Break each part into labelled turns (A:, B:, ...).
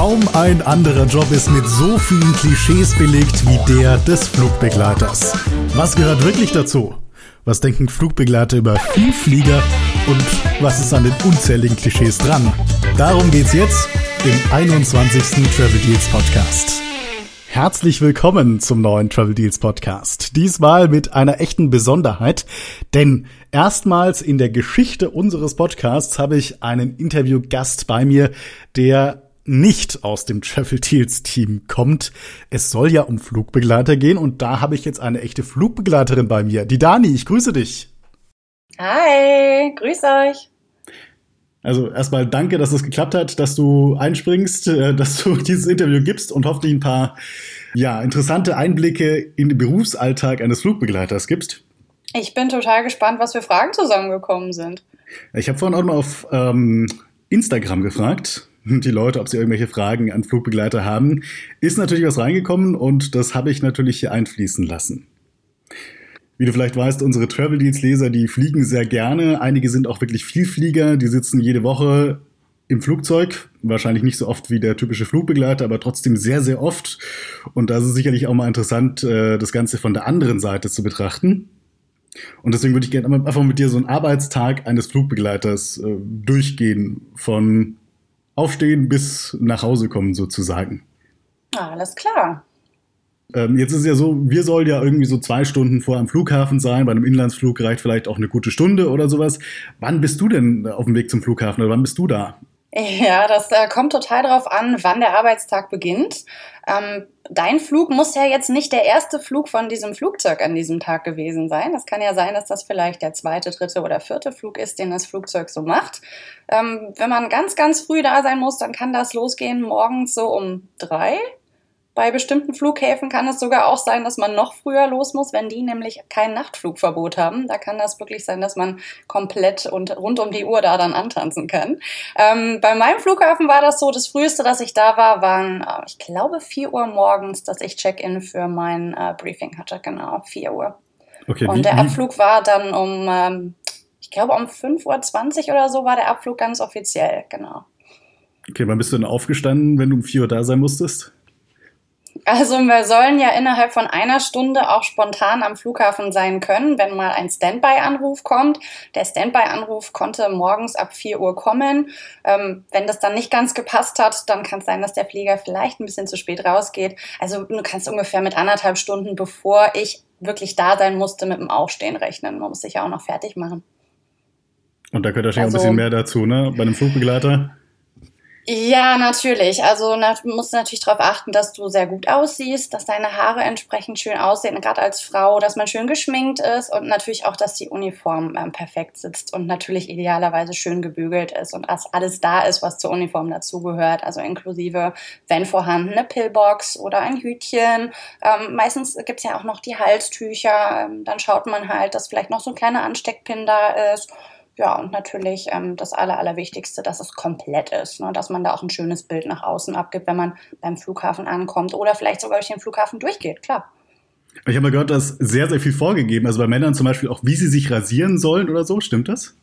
A: Kaum ein anderer Job ist mit so vielen Klischees belegt wie der des Flugbegleiters. Was gehört wirklich dazu? Was denken Flugbegleiter über Vielflieger und was ist an den unzähligen Klischees dran? Darum geht's jetzt im 21. Travel Deals Podcast. Herzlich willkommen zum neuen Travel Deals Podcast. Diesmal mit einer echten Besonderheit, denn erstmals in der Geschichte unseres Podcasts habe ich einen Interviewgast bei mir, der nicht aus dem Travel Deals Team kommt. Es soll ja um Flugbegleiter gehen und da habe ich jetzt eine echte Flugbegleiterin bei mir. Die Dani, ich grüße dich.
B: Hi, grüß euch.
A: Also erstmal danke, dass es geklappt hat, dass du einspringst, äh, dass du dieses Interview gibst und hoffentlich ein paar ja, interessante Einblicke in den Berufsalltag eines Flugbegleiters gibst.
B: Ich bin total gespannt, was für Fragen zusammengekommen sind.
A: Ich habe vorhin auch mal auf ähm, Instagram gefragt, die Leute, ob sie irgendwelche Fragen an Flugbegleiter haben. Ist natürlich was reingekommen und das habe ich natürlich hier einfließen lassen. Wie du vielleicht weißt, unsere Travel Deals Leser, die fliegen sehr gerne. Einige sind auch wirklich Vielflieger, die sitzen jede Woche im Flugzeug, wahrscheinlich nicht so oft wie der typische Flugbegleiter, aber trotzdem sehr, sehr oft. Und da ist es sicherlich auch mal interessant, äh, das Ganze von der anderen Seite zu betrachten. Und deswegen würde ich gerne einfach mit dir so einen Arbeitstag eines Flugbegleiters äh, durchgehen, von Aufstehen bis nach Hause kommen sozusagen.
B: Alles klar.
A: Ähm, jetzt ist es ja so, wir sollen ja irgendwie so zwei Stunden vor am Flughafen sein. Bei einem Inlandsflug reicht vielleicht auch eine gute Stunde oder sowas. Wann bist du denn auf dem Weg zum Flughafen oder wann bist du da?
B: Ja, das äh, kommt total darauf an, wann der Arbeitstag beginnt. Ähm, dein Flug muss ja jetzt nicht der erste Flug von diesem Flugzeug an diesem Tag gewesen sein. Das kann ja sein, dass das vielleicht der zweite, dritte oder vierte Flug ist, den das Flugzeug so macht. Ähm, wenn man ganz, ganz früh da sein muss, dann kann das losgehen morgens so um drei, bei bestimmten Flughäfen kann es sogar auch sein, dass man noch früher los muss, wenn die nämlich kein Nachtflugverbot haben. Da kann das wirklich sein, dass man komplett und rund um die Uhr da dann antanzen kann. Ähm, bei meinem Flughafen war das so, das früheste, dass ich da war, waren, äh, ich glaube, 4 Uhr morgens, dass ich Check-in für mein äh, Briefing hatte. Genau, 4 Uhr. Okay, und wie, der Abflug war dann um, ähm, ich glaube, um 5.20 Uhr oder so war der Abflug ganz offiziell, genau.
A: Okay, wann bist du denn aufgestanden, wenn du um 4 Uhr da sein musstest?
B: Also wir sollen ja innerhalb von einer Stunde auch spontan am Flughafen sein können, wenn mal ein Standby-Anruf kommt. Der Standby-Anruf konnte morgens ab 4 Uhr kommen. Ähm, wenn das dann nicht ganz gepasst hat, dann kann es sein, dass der Flieger vielleicht ein bisschen zu spät rausgeht. Also du kannst ungefähr mit anderthalb Stunden, bevor ich wirklich da sein musste, mit dem Aufstehen rechnen. Man muss sich ja auch noch fertig machen.
A: Und da gehört wahrscheinlich also, ein bisschen mehr dazu, ne? Bei einem Flugbegleiter.
B: Ja, natürlich. Also na, musst du natürlich darauf achten, dass du sehr gut aussiehst, dass deine Haare entsprechend schön aussehen, gerade als Frau, dass man schön geschminkt ist und natürlich auch, dass die Uniform ähm, perfekt sitzt und natürlich idealerweise schön gebügelt ist und dass alles da ist, was zur Uniform dazugehört. Also inklusive, wenn vorhanden, eine Pillbox oder ein Hütchen. Ähm, meistens gibt's ja auch noch die Halstücher. Ähm, dann schaut man halt, dass vielleicht noch so ein kleiner Ansteckpin da ist ja, und natürlich ähm, das Aller, Allerwichtigste, dass es komplett ist, ne? dass man da auch ein schönes Bild nach außen abgibt, wenn man beim Flughafen ankommt oder vielleicht sogar durch den Flughafen durchgeht, klar.
A: Ich habe mal gehört, dass sehr, sehr viel vorgegeben. Also bei Männern zum Beispiel auch, wie sie sich rasieren sollen oder so. Stimmt das?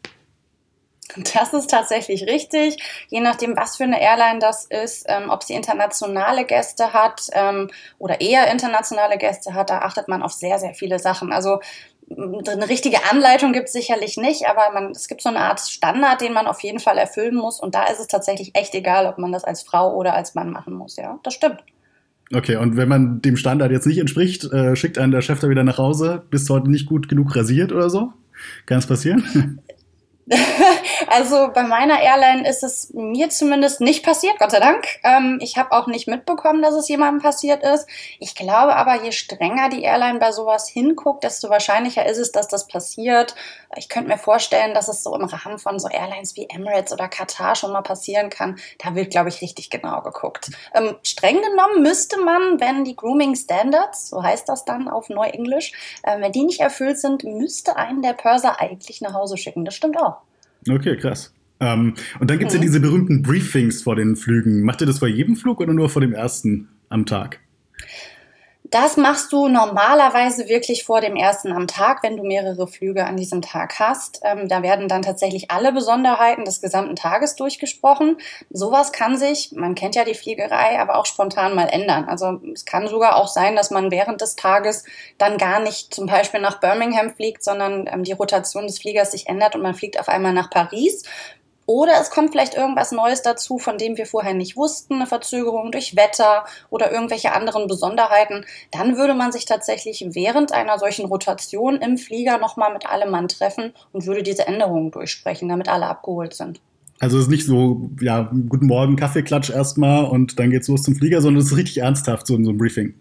B: Das ist tatsächlich richtig. Je nachdem, was für eine Airline das ist, ähm, ob sie internationale Gäste hat ähm, oder eher internationale Gäste hat, da achtet man auf sehr, sehr viele Sachen. Also eine richtige Anleitung gibt es sicherlich nicht, aber man, es gibt so eine Art Standard, den man auf jeden Fall erfüllen muss. Und da ist es tatsächlich echt egal, ob man das als Frau oder als Mann machen muss. Ja, das stimmt.
A: Okay, und wenn man dem Standard jetzt nicht entspricht, äh, schickt einen der Chef da wieder nach Hause, bist heute nicht gut genug rasiert oder so? Kann es passieren?
B: also bei meiner Airline ist es mir zumindest nicht passiert, Gott sei Dank. Ähm, ich habe auch nicht mitbekommen, dass es jemandem passiert ist. Ich glaube aber, je strenger die Airline bei sowas hinguckt, desto wahrscheinlicher ist es, dass das passiert. Ich könnte mir vorstellen, dass es so im Rahmen von so Airlines wie Emirates oder Katar schon mal passieren kann. Da wird, glaube ich, richtig genau geguckt. Ähm, streng genommen müsste man, wenn die Grooming Standards, so heißt das dann auf Neuenglisch, äh, wenn die nicht erfüllt sind, müsste einen der Purser eigentlich nach Hause schicken. Das stimmt auch.
A: Okay, krass. Ähm, und dann gibt es mhm. ja diese berühmten Briefings vor den Flügen. Macht ihr das vor jedem Flug oder nur vor dem ersten am Tag?
B: Das machst du normalerweise wirklich vor dem ersten am Tag, wenn du mehrere Flüge an diesem Tag hast. Ähm, da werden dann tatsächlich alle Besonderheiten des gesamten Tages durchgesprochen. Sowas kann sich, man kennt ja die Fliegerei, aber auch spontan mal ändern. Also es kann sogar auch sein, dass man während des Tages dann gar nicht zum Beispiel nach Birmingham fliegt, sondern ähm, die Rotation des Fliegers sich ändert und man fliegt auf einmal nach Paris. Oder es kommt vielleicht irgendwas Neues dazu, von dem wir vorher nicht wussten, eine Verzögerung durch Wetter oder irgendwelche anderen Besonderheiten. Dann würde man sich tatsächlich während einer solchen Rotation im Flieger nochmal mit allem Mann treffen und würde diese Änderungen durchsprechen, damit alle abgeholt sind.
A: Also es ist nicht so, ja, guten Morgen, Kaffeeklatsch erstmal und dann geht's los zum Flieger, sondern es ist richtig ernsthaft, so in so einem Briefing.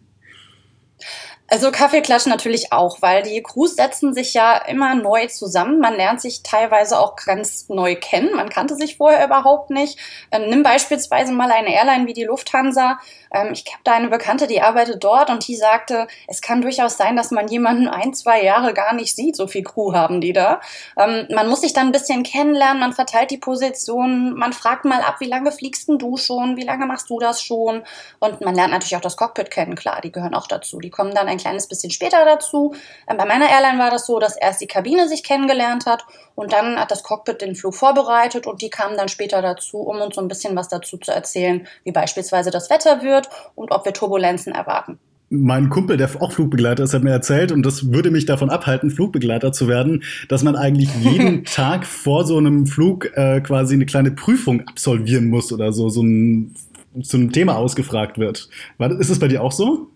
B: Also Kaffeeklatsch natürlich auch, weil die Crews setzen sich ja immer neu zusammen. Man lernt sich teilweise auch ganz neu kennen. Man kannte sich vorher überhaupt nicht. Ähm, nimm beispielsweise mal eine Airline wie die Lufthansa. Ähm, ich habe da eine Bekannte, die arbeitet dort und die sagte, es kann durchaus sein, dass man jemanden ein, zwei Jahre gar nicht sieht. So viel Crew haben die da. Ähm, man muss sich dann ein bisschen kennenlernen. Man verteilt die Positionen. Man fragt mal ab, wie lange fliegst denn du schon? Wie lange machst du das schon? Und man lernt natürlich auch das Cockpit kennen. Klar, die gehören auch dazu. Die kommen dann ein kleines bisschen später dazu. Ähm, bei meiner Airline war das so, dass erst die Kabine sich kennengelernt hat und dann hat das Cockpit den Flug vorbereitet und die kamen dann später dazu, um uns so ein bisschen was dazu zu erzählen, wie beispielsweise das Wetter wird und ob wir Turbulenzen erwarten
A: mein Kumpel, der auch Flugbegleiter ist, hat mir erzählt, und das würde mich davon abhalten, Flugbegleiter zu werden, dass man eigentlich jeden Tag vor so einem Flug äh, quasi eine kleine Prüfung absolvieren muss oder so, so ein, zu einem Thema ausgefragt wird. War, ist es bei dir auch so?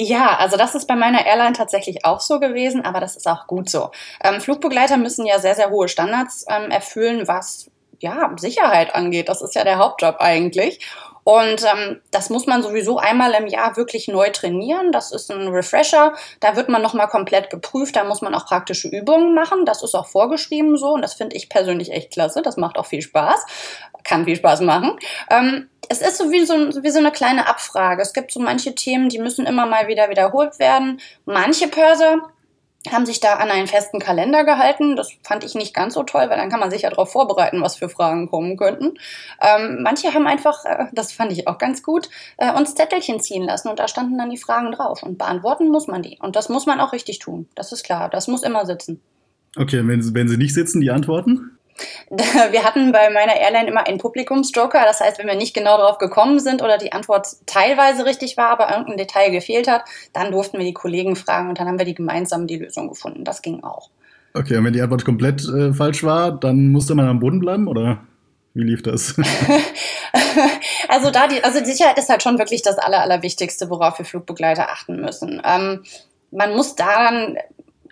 B: Ja, also das ist bei meiner Airline tatsächlich auch so gewesen, aber das ist auch gut so. Ähm, Flugbegleiter müssen ja sehr, sehr hohe Standards ähm, erfüllen, was ja Sicherheit angeht. Das ist ja der Hauptjob eigentlich. Und ähm, das muss man sowieso einmal im Jahr wirklich neu trainieren. Das ist ein Refresher. Da wird man nochmal komplett geprüft. Da muss man auch praktische Übungen machen. Das ist auch vorgeschrieben so. Und das finde ich persönlich echt klasse. Das macht auch viel Spaß. Kann viel Spaß machen. Ähm, es ist so wie, so wie so eine kleine Abfrage. Es gibt so manche Themen, die müssen immer mal wieder wiederholt werden. Manche Pörser haben sich da an einen festen Kalender gehalten. Das fand ich nicht ganz so toll, weil dann kann man sich ja darauf vorbereiten, was für Fragen kommen könnten. Ähm, manche haben einfach, äh, das fand ich auch ganz gut, äh, uns Zettelchen ziehen lassen und da standen dann die Fragen drauf. Und beantworten muss man die. Und das muss man auch richtig tun. Das ist klar. Das muss immer sitzen.
A: Okay, wenn, wenn sie nicht sitzen, die Antworten?
B: Wir hatten bei meiner Airline immer einen Publikumsjoker. Das heißt, wenn wir nicht genau darauf gekommen sind oder die Antwort teilweise richtig war, aber irgendein Detail gefehlt hat, dann durften wir die Kollegen fragen und dann haben wir die gemeinsam die Lösung gefunden. Das ging auch.
A: Okay, und wenn die Antwort komplett äh, falsch war, dann musste man am Boden bleiben oder wie lief das?
B: also da die, also die Sicherheit ist halt schon wirklich das Aller, Allerwichtigste, worauf wir Flugbegleiter achten müssen. Ähm, man muss daran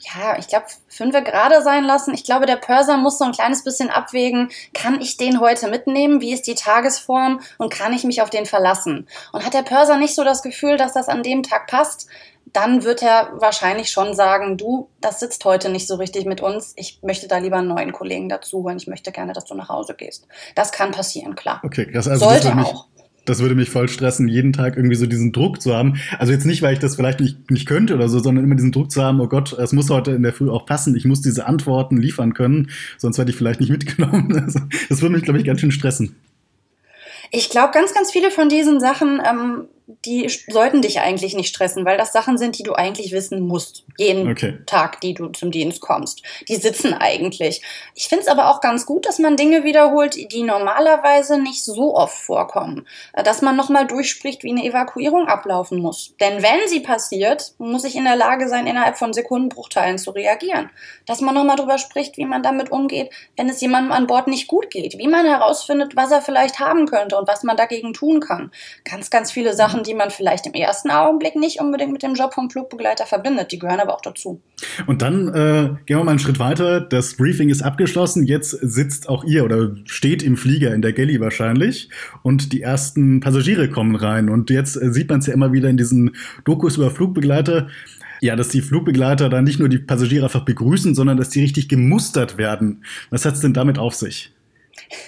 B: ja, ich glaube, fünfe gerade sein lassen. Ich glaube, der Pörser muss so ein kleines bisschen abwägen, kann ich den heute mitnehmen? Wie ist die Tagesform? Und kann ich mich auf den verlassen? Und hat der Pörser nicht so das Gefühl, dass das an dem Tag passt, dann wird er wahrscheinlich schon sagen, du, das sitzt heute nicht so richtig mit uns. Ich möchte da lieber einen neuen Kollegen dazu holen. Ich möchte gerne, dass du nach Hause gehst. Das kann passieren, klar.
A: Okay, krass. Also Sollte auch das würde mich voll stressen, jeden Tag irgendwie so diesen Druck zu haben. Also jetzt nicht, weil ich das vielleicht nicht, nicht könnte oder so, sondern immer diesen Druck zu haben, oh Gott, es muss heute in der Früh auch passen, ich muss diese Antworten liefern können, sonst werde ich vielleicht nicht mitgenommen. Also, das würde mich, glaube ich, ganz schön stressen.
B: Ich glaube, ganz, ganz viele von diesen Sachen ähm, die sollten dich eigentlich nicht stressen, weil das Sachen sind, die du eigentlich wissen musst. Jeden okay. Tag, die du zum Dienst kommst. Die sitzen eigentlich. Ich finde es aber auch ganz gut, dass man Dinge wiederholt, die normalerweise nicht so oft vorkommen. Dass man nochmal durchspricht, wie eine Evakuierung ablaufen muss. Denn wenn sie passiert, muss ich in der Lage sein, innerhalb von Sekundenbruchteilen zu reagieren. Dass man nochmal drüber spricht, wie man damit umgeht, wenn es jemandem an Bord nicht gut geht. Wie man herausfindet, was er vielleicht haben könnte und was man dagegen tun kann. Ganz, ganz viele Sachen Sachen, die man vielleicht im ersten Augenblick nicht unbedingt mit dem Job vom Flugbegleiter verbindet. Die gehören aber auch dazu.
A: Und dann äh, gehen wir mal einen Schritt weiter. Das Briefing ist abgeschlossen. Jetzt sitzt auch ihr oder steht im Flieger in der Galley wahrscheinlich und die ersten Passagiere kommen rein. Und jetzt äh, sieht man es ja immer wieder in diesen Dokus über Flugbegleiter. Ja, dass die Flugbegleiter dann nicht nur die Passagiere einfach begrüßen, sondern dass die richtig gemustert werden. Was hat es denn damit auf sich?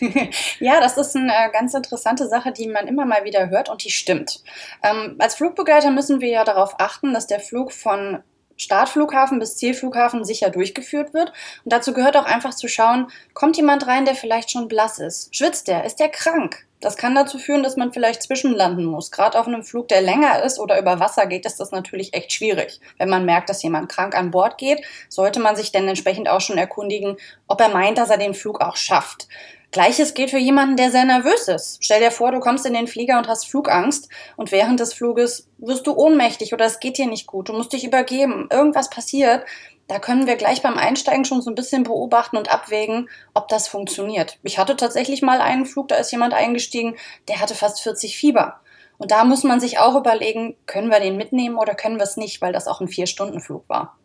B: ja, das ist eine äh, ganz interessante Sache, die man immer mal wieder hört und die stimmt. Ähm, als Flugbegleiter müssen wir ja darauf achten, dass der Flug von Startflughafen bis Zielflughafen sicher durchgeführt wird. Und dazu gehört auch einfach zu schauen, kommt jemand rein, der vielleicht schon blass ist? Schwitzt der? Ist der krank? Das kann dazu führen, dass man vielleicht zwischenlanden muss. Gerade auf einem Flug, der länger ist oder über Wasser geht, ist das natürlich echt schwierig. Wenn man merkt, dass jemand krank an Bord geht, sollte man sich dann entsprechend auch schon erkundigen, ob er meint, dass er den Flug auch schafft. Gleiches gilt für jemanden, der sehr nervös ist. Stell dir vor, du kommst in den Flieger und hast Flugangst und während des Fluges wirst du ohnmächtig oder es geht dir nicht gut, du musst dich übergeben, irgendwas passiert. Da können wir gleich beim Einsteigen schon so ein bisschen beobachten und abwägen, ob das funktioniert. Ich hatte tatsächlich mal einen Flug, da ist jemand eingestiegen, der hatte fast 40 Fieber. Und da muss man sich auch überlegen, können wir den mitnehmen oder können wir es nicht, weil das auch ein Vier-Stunden-Flug war.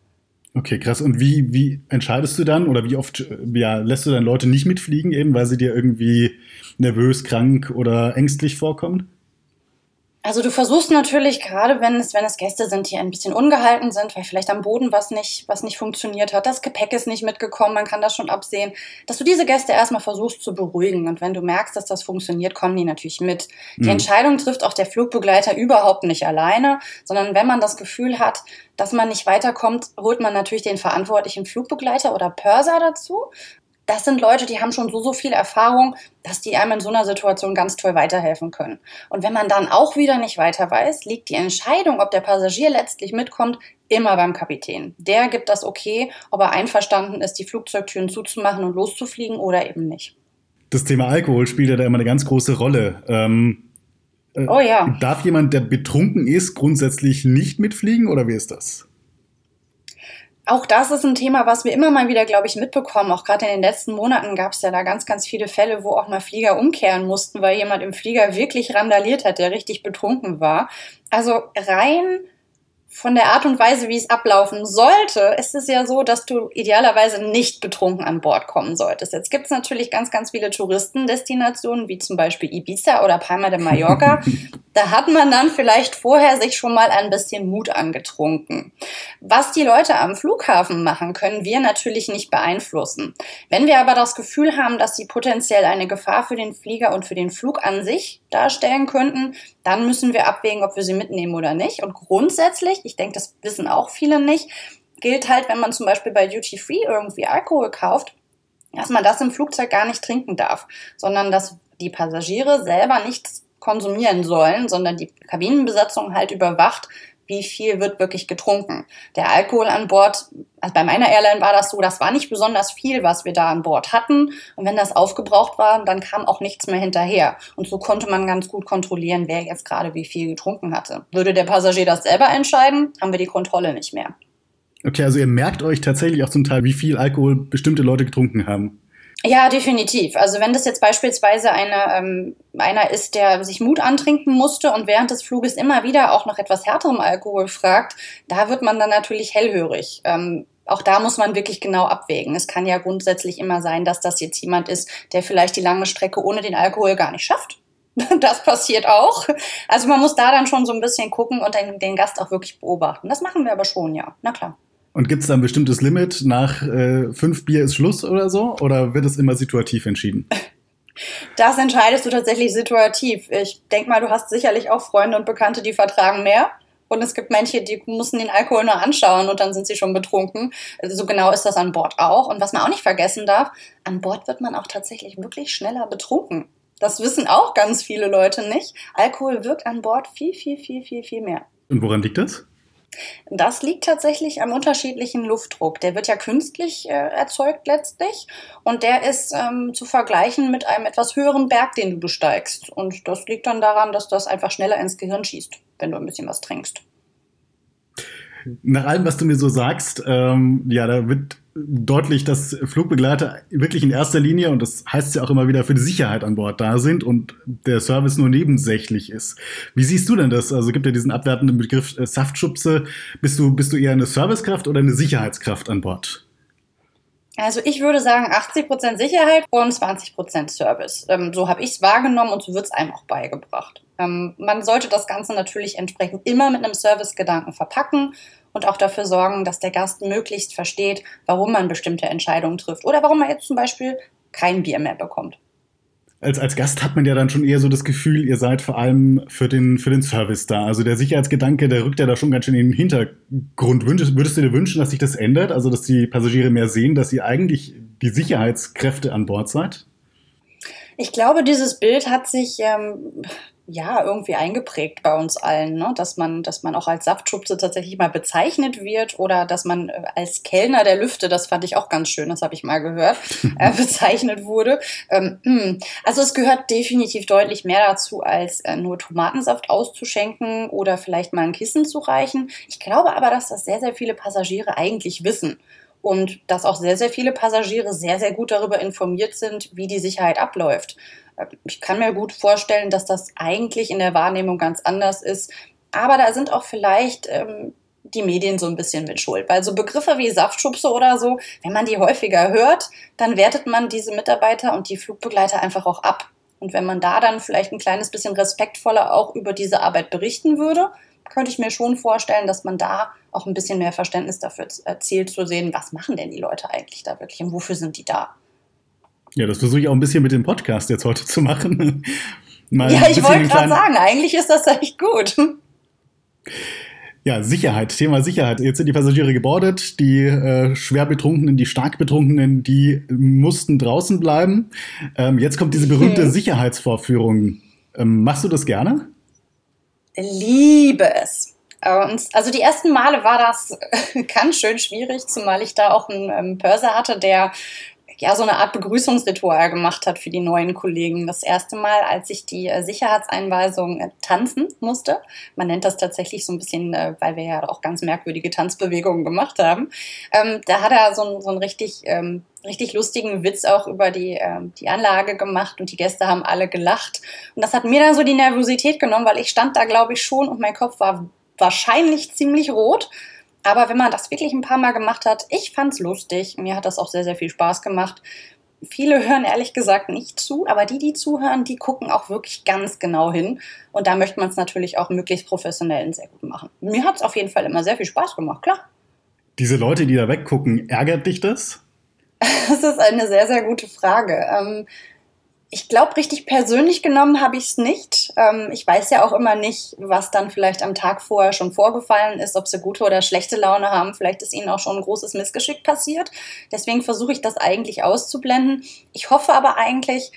A: Okay, krass. Und wie, wie entscheidest du dann oder wie oft ja, lässt du dann Leute nicht mitfliegen, eben weil sie dir irgendwie nervös, krank oder ängstlich vorkommen?
B: Also du versuchst natürlich, gerade wenn es, wenn es Gäste sind, die ein bisschen ungehalten sind, weil vielleicht am Boden was nicht, was nicht funktioniert hat, das Gepäck ist nicht mitgekommen, man kann das schon absehen, dass du diese Gäste erstmal versuchst zu beruhigen. Und wenn du merkst, dass das funktioniert, kommen die natürlich mit. Die mhm. Entscheidung trifft auch der Flugbegleiter überhaupt nicht alleine, sondern wenn man das Gefühl hat, dass man nicht weiterkommt, holt man natürlich den verantwortlichen Flugbegleiter oder Pörser dazu das sind Leute, die haben schon so, so viel Erfahrung, dass die einem in so einer Situation ganz toll weiterhelfen können. Und wenn man dann auch wieder nicht weiter weiß, liegt die Entscheidung, ob der Passagier letztlich mitkommt, immer beim Kapitän. Der gibt das okay, ob er einverstanden ist, die Flugzeugtüren zuzumachen und loszufliegen oder eben nicht.
A: Das Thema Alkohol spielt ja da immer eine ganz große Rolle. Ähm, äh, oh ja. Darf jemand, der betrunken ist, grundsätzlich nicht mitfliegen oder wie ist das?
B: Auch das ist ein Thema, was wir immer mal wieder, glaube ich, mitbekommen. Auch gerade in den letzten Monaten gab es ja da ganz, ganz viele Fälle, wo auch mal Flieger umkehren mussten, weil jemand im Flieger wirklich randaliert hat, der richtig betrunken war. Also rein von der Art und Weise, wie es ablaufen sollte, ist es ja so, dass du idealerweise nicht betrunken an Bord kommen solltest. Jetzt gibt es natürlich ganz, ganz viele Touristendestinationen, wie zum Beispiel Ibiza oder Palma de Mallorca. da hat man dann vielleicht vorher sich schon mal ein bisschen Mut angetrunken. Was die Leute am Flughafen machen, können wir natürlich nicht beeinflussen. Wenn wir aber das Gefühl haben, dass sie potenziell eine Gefahr für den Flieger und für den Flug an sich darstellen könnten, dann müssen wir abwägen, ob wir sie mitnehmen oder nicht. Und grundsätzlich, ich denke, das wissen auch viele nicht, gilt halt, wenn man zum Beispiel bei Duty Free irgendwie Alkohol kauft, dass man das im Flugzeug gar nicht trinken darf, sondern dass die Passagiere selber nichts konsumieren sollen, sondern die Kabinenbesatzung halt überwacht, wie viel wird wirklich getrunken. Der Alkohol an Bord, also bei meiner Airline war das so, das war nicht besonders viel, was wir da an Bord hatten. Und wenn das aufgebraucht war, dann kam auch nichts mehr hinterher. Und so konnte man ganz gut kontrollieren, wer jetzt gerade wie viel getrunken hatte. Würde der Passagier das selber entscheiden, haben wir die Kontrolle nicht mehr.
A: Okay, also ihr merkt euch tatsächlich auch zum Teil, wie viel Alkohol bestimmte Leute getrunken haben.
B: Ja, definitiv. Also wenn das jetzt beispielsweise eine, ähm, einer ist, der sich Mut antrinken musste und während des Fluges immer wieder auch nach etwas härterem Alkohol fragt, da wird man dann natürlich hellhörig. Ähm, auch da muss man wirklich genau abwägen. Es kann ja grundsätzlich immer sein, dass das jetzt jemand ist, der vielleicht die lange Strecke ohne den Alkohol gar nicht schafft. Das passiert auch. Also man muss da dann schon so ein bisschen gucken und den, den Gast auch wirklich beobachten. Das machen wir aber schon, ja. Na klar.
A: Und gibt es da ein bestimmtes Limit? Nach äh, fünf Bier ist Schluss oder so? Oder wird es immer situativ entschieden?
B: Das entscheidest du tatsächlich situativ. Ich denke mal, du hast sicherlich auch Freunde und Bekannte, die vertragen mehr. Und es gibt manche, die müssen den Alkohol nur anschauen und dann sind sie schon betrunken. Also so genau ist das an Bord auch. Und was man auch nicht vergessen darf, an Bord wird man auch tatsächlich wirklich schneller betrunken. Das wissen auch ganz viele Leute nicht. Alkohol wirkt an Bord viel, viel, viel, viel, viel mehr.
A: Und woran liegt das?
B: Das liegt tatsächlich am unterschiedlichen Luftdruck. Der wird ja künstlich äh, erzeugt letztlich und der ist ähm, zu vergleichen mit einem etwas höheren Berg, den du besteigst. Und das liegt dann daran, dass das einfach schneller ins Gehirn schießt, wenn du ein bisschen was trinkst.
A: Nach allem, was du mir so sagst, ähm, ja, da wird deutlich, dass Flugbegleiter wirklich in erster Linie, und das heißt ja auch immer wieder, für die Sicherheit an Bord da sind und der Service nur nebensächlich ist. Wie siehst du denn das? Also gibt ja diesen abwertenden Begriff äh, Saftschubse. Bist du, bist du eher eine Servicekraft oder eine Sicherheitskraft an Bord?
B: Also ich würde sagen 80% Sicherheit und 20% Service. Ähm, so habe ich es wahrgenommen und so wird es einem auch beigebracht. Ähm, man sollte das Ganze natürlich entsprechend immer mit einem Servicegedanken verpacken und auch dafür sorgen, dass der Gast möglichst versteht, warum man bestimmte Entscheidungen trifft oder warum er jetzt zum Beispiel kein Bier mehr bekommt.
A: Als, als Gast hat man ja dann schon eher so das Gefühl, ihr seid vor allem für den, für den Service da. Also der Sicherheitsgedanke, der rückt ja da schon ganz schön in den Hintergrund. Würdest, würdest du dir wünschen, dass sich das ändert? Also dass die Passagiere mehr sehen, dass ihr eigentlich die Sicherheitskräfte an Bord seid?
B: Ich glaube, dieses Bild hat sich ähm, ja irgendwie eingeprägt bei uns allen, ne? dass man, dass man auch als Saftschubse tatsächlich mal bezeichnet wird oder dass man äh, als Kellner der Lüfte, das fand ich auch ganz schön, das habe ich mal gehört, äh, bezeichnet wurde. Ähm, hm. also es gehört definitiv deutlich mehr dazu, als äh, nur Tomatensaft auszuschenken oder vielleicht mal ein Kissen zu reichen. Ich glaube aber, dass das sehr, sehr viele Passagiere eigentlich wissen und dass auch sehr, sehr viele Passagiere sehr, sehr gut darüber informiert sind, wie die Sicherheit abläuft. Ich kann mir gut vorstellen, dass das eigentlich in der Wahrnehmung ganz anders ist. Aber da sind auch vielleicht ähm, die Medien so ein bisschen mit schuld. Weil so Begriffe wie Saftschubse oder so, wenn man die häufiger hört, dann wertet man diese Mitarbeiter und die Flugbegleiter einfach auch ab. Und wenn man da dann vielleicht ein kleines bisschen respektvoller auch über diese Arbeit berichten würde, könnte ich mir schon vorstellen, dass man da auch ein bisschen mehr Verständnis dafür erzielt zu sehen, was machen denn die Leute eigentlich da wirklich und wofür sind die da.
A: Ja, das versuche ich auch ein bisschen mit dem Podcast jetzt heute zu machen.
B: Mal ja, ich wollte gerade sagen, eigentlich ist das echt gut.
A: Ja, Sicherheit, Thema Sicherheit. Jetzt sind die Passagiere gebordet, die äh, schwer Betrunkenen, die stark Betrunkenen, die mussten draußen bleiben. Ähm, jetzt kommt diese berühmte hm. Sicherheitsvorführung. Ähm, machst du das gerne?
B: Liebe es. Und also die ersten Male war das ganz schön schwierig, zumal ich da auch einen ähm, Pörser hatte, der ja so eine Art Begrüßungsritual gemacht hat für die neuen Kollegen. Das erste Mal, als ich die äh, Sicherheitseinweisung äh, tanzen musste. Man nennt das tatsächlich so ein bisschen, äh, weil wir ja auch ganz merkwürdige Tanzbewegungen gemacht haben. Ähm, da hat er so, so einen richtig, ähm, richtig lustigen Witz auch über die, ähm, die Anlage gemacht und die Gäste haben alle gelacht. Und das hat mir dann so die Nervosität genommen, weil ich stand da, glaube ich, schon und mein Kopf war wahrscheinlich ziemlich rot. Aber wenn man das wirklich ein paar Mal gemacht hat, ich fand's lustig. Mir hat das auch sehr, sehr viel Spaß gemacht. Viele hören ehrlich gesagt nicht zu, aber die, die zuhören, die gucken auch wirklich ganz genau hin. Und da möchte man es natürlich auch möglichst professionell und sehr gut machen. Mir hat es auf jeden Fall immer sehr viel Spaß gemacht, klar.
A: Diese Leute, die da weggucken, ärgert dich das?
B: Das ist eine sehr, sehr gute Frage. Ähm, ich glaube, richtig persönlich genommen habe ich es nicht. Ähm, ich weiß ja auch immer nicht, was dann vielleicht am Tag vorher schon vorgefallen ist, ob sie gute oder schlechte Laune haben. Vielleicht ist ihnen auch schon ein großes Missgeschick passiert. Deswegen versuche ich das eigentlich auszublenden. Ich hoffe aber eigentlich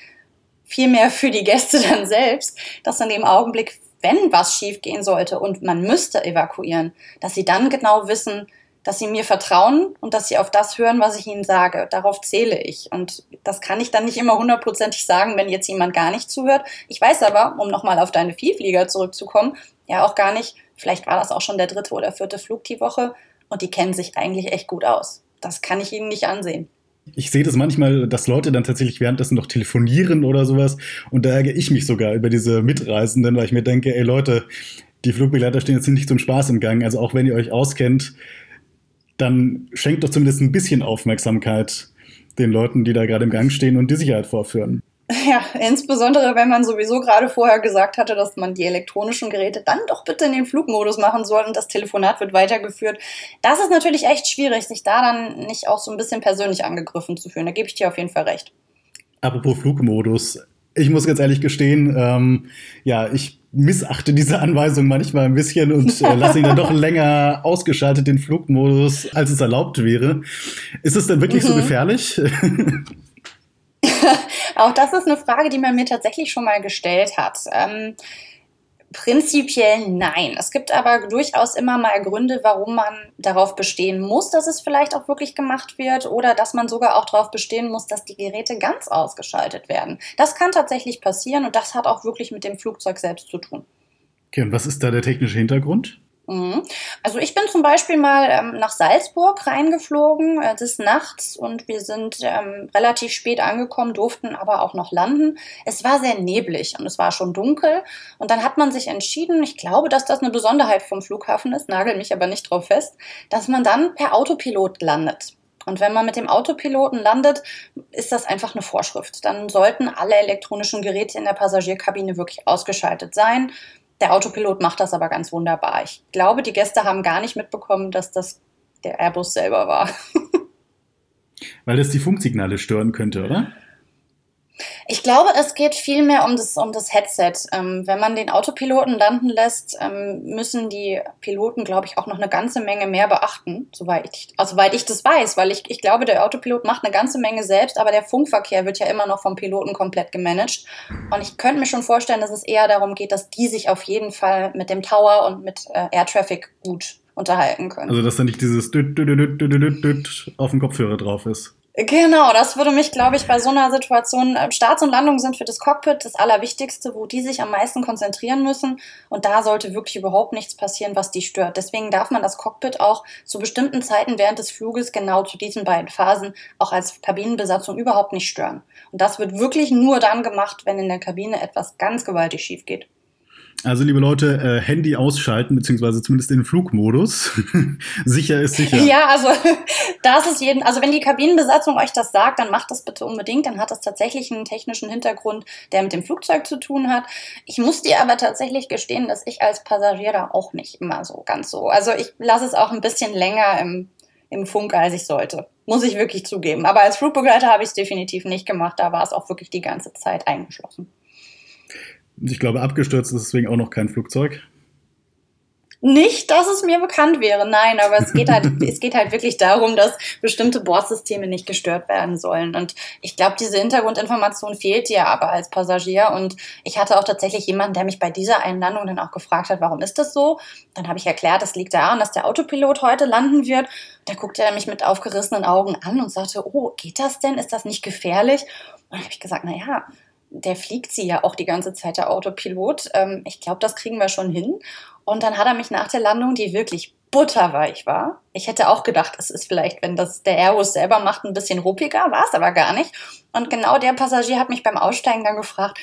B: viel mehr für die Gäste dann selbst, dass in dem Augenblick, wenn was schief gehen sollte und man müsste evakuieren, dass sie dann genau wissen, dass sie mir vertrauen und dass sie auf das hören, was ich ihnen sage. Darauf zähle ich. Und das kann ich dann nicht immer hundertprozentig sagen, wenn jetzt jemand gar nicht zuhört. Ich weiß aber, um nochmal auf deine Vielflieger zurückzukommen, ja auch gar nicht, vielleicht war das auch schon der dritte oder vierte Flug die Woche und die kennen sich eigentlich echt gut aus. Das kann ich ihnen nicht ansehen.
A: Ich sehe das manchmal, dass Leute dann tatsächlich währenddessen noch telefonieren oder sowas. Und da ärgere ich mich sogar über diese Mitreisenden, weil ich mir denke, ey Leute, die Flugbegleiter stehen jetzt nicht zum Spaß im Gang. Also auch wenn ihr euch auskennt, dann schenkt doch zumindest ein bisschen Aufmerksamkeit den Leuten, die da gerade im Gang stehen und die Sicherheit vorführen.
B: Ja, insbesondere wenn man sowieso gerade vorher gesagt hatte, dass man die elektronischen Geräte dann doch bitte in den Flugmodus machen soll und das Telefonat wird weitergeführt. Das ist natürlich echt schwierig, sich da dann nicht auch so ein bisschen persönlich angegriffen zu fühlen. Da gebe ich dir auf jeden Fall recht.
A: Apropos Flugmodus, ich muss ganz ehrlich gestehen, ähm, ja, ich missachte diese Anweisung manchmal ein bisschen und äh, lasse ihn dann doch länger ausgeschaltet, den Flugmodus, als es erlaubt wäre. Ist es denn wirklich mhm. so gefährlich?
B: Auch das ist eine Frage, die man mir tatsächlich schon mal gestellt hat. Ähm, Prinzipiell nein. Es gibt aber durchaus immer mal Gründe, warum man darauf bestehen muss, dass es vielleicht auch wirklich gemacht wird oder dass man sogar auch darauf bestehen muss, dass die Geräte ganz ausgeschaltet werden. Das kann tatsächlich passieren und das hat auch wirklich mit dem Flugzeug selbst zu tun.
A: Okay, und was ist da der technische Hintergrund?
B: Mhm. Also ich bin zum Beispiel mal ähm, nach Salzburg reingeflogen äh, des Nachts und wir sind ähm, relativ spät angekommen, durften aber auch noch landen. Es war sehr neblig und es war schon dunkel und dann hat man sich entschieden, ich glaube, dass das eine Besonderheit vom Flughafen ist, nagel mich aber nicht drauf fest, dass man dann per Autopilot landet. Und wenn man mit dem Autopiloten landet, ist das einfach eine Vorschrift. Dann sollten alle elektronischen Geräte in der Passagierkabine wirklich ausgeschaltet sein. Der Autopilot macht das aber ganz wunderbar. Ich glaube, die Gäste haben gar nicht mitbekommen, dass das der Airbus selber war.
A: Weil das die Funksignale stören könnte, oder?
B: Ich glaube, es geht vielmehr um das, um das Headset. Ähm, wenn man den Autopiloten landen lässt, ähm, müssen die Piloten, glaube ich, auch noch eine ganze Menge mehr beachten, soweit ich, also, soweit ich das weiß, weil ich, ich glaube, der Autopilot macht eine ganze Menge selbst, aber der Funkverkehr wird ja immer noch vom Piloten komplett gemanagt. Und ich könnte mir schon vorstellen, dass es eher darum geht, dass die sich auf jeden Fall mit dem Tower und mit äh, Air Traffic gut unterhalten können.
A: Also, dass da nicht dieses auf dem Kopfhörer drauf ist.
B: Genau, das würde mich, glaube ich, bei so einer Situation, äh, Starts und Landungen sind für das Cockpit das Allerwichtigste, wo die sich am meisten konzentrieren müssen. Und da sollte wirklich überhaupt nichts passieren, was die stört. Deswegen darf man das Cockpit auch zu bestimmten Zeiten während des Fluges genau zu diesen beiden Phasen auch als Kabinenbesatzung überhaupt nicht stören. Und das wird wirklich nur dann gemacht, wenn in der Kabine etwas ganz gewaltig schief geht.
A: Also, liebe Leute, äh, Handy ausschalten, beziehungsweise zumindest in Flugmodus. sicher ist sicher.
B: Ja, also das ist jeden, also wenn die Kabinenbesatzung euch das sagt, dann macht das bitte unbedingt. Dann hat das tatsächlich einen technischen Hintergrund, der mit dem Flugzeug zu tun hat. Ich muss dir aber tatsächlich gestehen, dass ich als Passagier da auch nicht immer so ganz so. Also ich lasse es auch ein bisschen länger im, im Funk, als ich sollte. Muss ich wirklich zugeben. Aber als Flugbegleiter habe ich es definitiv nicht gemacht. Da war es auch wirklich die ganze Zeit eingeschlossen.
A: Ich glaube, abgestürzt ist deswegen auch noch kein Flugzeug.
B: Nicht, dass es mir bekannt wäre, nein, aber es geht halt, es geht halt wirklich darum, dass bestimmte Bordsysteme nicht gestört werden sollen. Und ich glaube, diese Hintergrundinformation fehlt dir aber als Passagier. Und ich hatte auch tatsächlich jemanden, der mich bei dieser Einlandung dann auch gefragt hat, warum ist das so? Dann habe ich erklärt, das liegt daran, dass der Autopilot heute landen wird. Da guckte er mich mit aufgerissenen Augen an und sagte, oh, geht das denn? Ist das nicht gefährlich? Und dann habe ich gesagt, na ja, der fliegt sie ja auch die ganze Zeit, der Autopilot. Ähm, ich glaube, das kriegen wir schon hin. Und dann hat er mich nach der Landung, die wirklich butterweich war. Ich hätte auch gedacht, es ist vielleicht, wenn das der Airbus selber macht, ein bisschen ruppiger, war es aber gar nicht. Und genau der Passagier hat mich beim Aussteigen dann gefragt,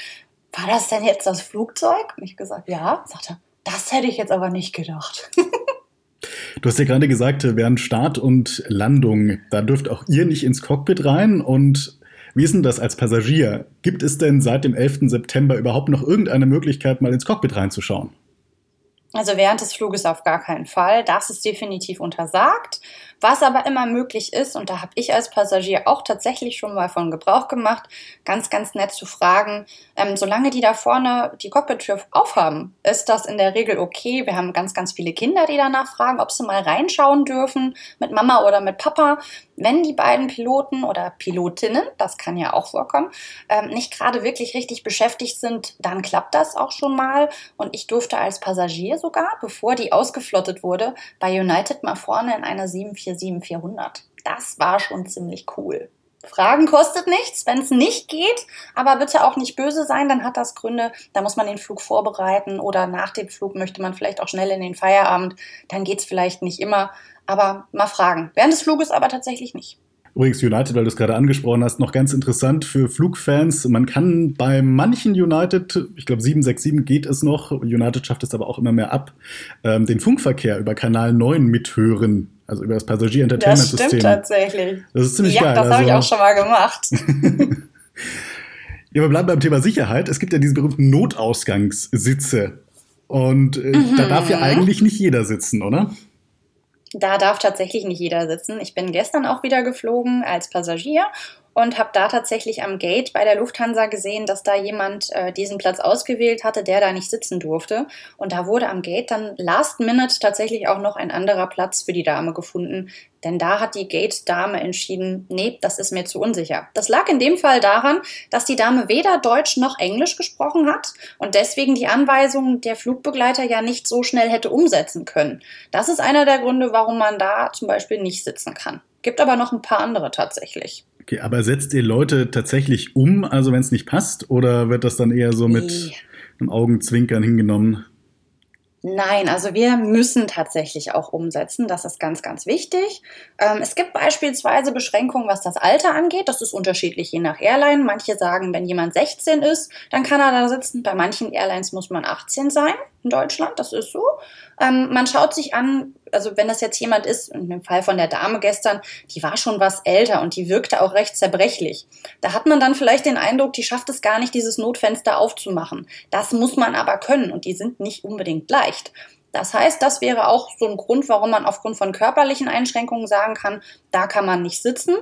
B: war das denn jetzt das Flugzeug? Und ich gesagt, ja. Sagt er, das hätte ich jetzt aber nicht gedacht.
A: Du hast ja gerade gesagt, während Start und Landung, da dürft auch ihr nicht ins Cockpit rein und wie ist denn das als Passagier? Gibt es denn seit dem 11. September überhaupt noch irgendeine Möglichkeit, mal ins Cockpit reinzuschauen?
B: Also während des Fluges auf gar keinen Fall. Das ist definitiv untersagt. Was aber immer möglich ist, und da habe ich als Passagier auch tatsächlich schon mal von Gebrauch gemacht, ganz, ganz nett zu fragen, ähm, solange die da vorne die Cockpit-Tür aufhaben, ist das in der Regel okay. Wir haben ganz, ganz viele Kinder, die danach fragen, ob sie mal reinschauen dürfen mit Mama oder mit Papa. Wenn die beiden Piloten oder Pilotinnen, das kann ja auch vorkommen, ähm, nicht gerade wirklich richtig beschäftigt sind, dann klappt das auch schon mal. Und ich durfte als Passagier sogar, bevor die ausgeflottet wurde, bei United mal vorne in einer 747-400. Das war schon ziemlich cool. Fragen kostet nichts, wenn es nicht geht, aber bitte auch nicht böse sein, dann hat das Gründe, da muss man den Flug vorbereiten oder nach dem Flug möchte man vielleicht auch schnell in den Feierabend, dann geht es vielleicht nicht immer, aber mal fragen. Während des Fluges aber tatsächlich nicht.
A: Übrigens United, weil du es gerade angesprochen hast, noch ganz interessant für Flugfans. Man kann bei manchen United, ich glaube 767 geht es noch, United schafft es aber auch immer mehr ab, ähm, den Funkverkehr über Kanal 9 mithören. Also über das Passagier-Entertainment-System. Das
B: stimmt tatsächlich.
A: Das ist ziemlich
B: ja,
A: geil.
B: das habe also, ich auch schon mal gemacht.
A: ja, wir bleiben beim Thema Sicherheit. Es gibt ja diese berühmten Notausgangssitze. Und äh, mhm. da darf ja eigentlich nicht jeder sitzen, oder?
B: Da darf tatsächlich nicht jeder sitzen. Ich bin gestern auch wieder geflogen als Passagier und habe da tatsächlich am Gate bei der Lufthansa gesehen, dass da jemand äh, diesen Platz ausgewählt hatte, der da nicht sitzen durfte. Und da wurde am Gate dann last minute tatsächlich auch noch ein anderer Platz für die Dame gefunden. Denn da hat die Gate-Dame entschieden, nee, das ist mir zu unsicher. Das lag in dem Fall daran, dass die Dame weder Deutsch noch Englisch gesprochen hat und deswegen die Anweisungen der Flugbegleiter ja nicht so schnell hätte umsetzen können. Das ist einer der Gründe, warum man da zum Beispiel nicht sitzen kann. Gibt aber noch ein paar andere tatsächlich.
A: Okay, aber setzt ihr Leute tatsächlich um, also wenn es nicht passt, oder wird das dann eher so mit nee. einem Augenzwinkern hingenommen?
B: Nein, also wir müssen tatsächlich auch umsetzen. Das ist ganz, ganz wichtig. Ähm, es gibt beispielsweise Beschränkungen, was das Alter angeht. Das ist unterschiedlich je nach Airline. Manche sagen, wenn jemand 16 ist, dann kann er da sitzen. Bei manchen Airlines muss man 18 sein in Deutschland. Das ist so. Ähm, man schaut sich an, also wenn das jetzt jemand ist, in dem Fall von der Dame gestern, die war schon was älter und die wirkte auch recht zerbrechlich. Da hat man dann vielleicht den Eindruck, die schafft es gar nicht, dieses Notfenster aufzumachen. Das muss man aber können und die sind nicht unbedingt leicht. Das heißt, das wäre auch so ein Grund, warum man aufgrund von körperlichen Einschränkungen sagen kann, da kann man nicht sitzen.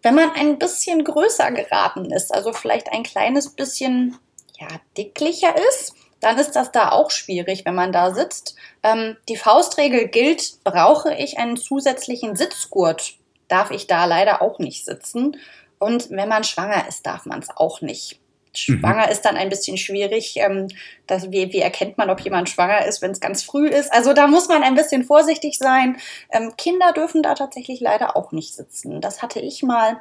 B: Wenn man ein bisschen größer geraten ist, also vielleicht ein kleines bisschen ja, dicklicher ist, dann ist das da auch schwierig, wenn man da sitzt. Ähm, die Faustregel gilt, brauche ich einen zusätzlichen Sitzgurt, darf ich da leider auch nicht sitzen. Und wenn man schwanger ist, darf man es auch nicht. Schwanger mhm. ist dann ein bisschen schwierig. Ähm, das, wie, wie erkennt man, ob jemand schwanger ist, wenn es ganz früh ist? Also da muss man ein bisschen vorsichtig sein. Ähm, Kinder dürfen da tatsächlich leider auch nicht sitzen. Das hatte ich mal.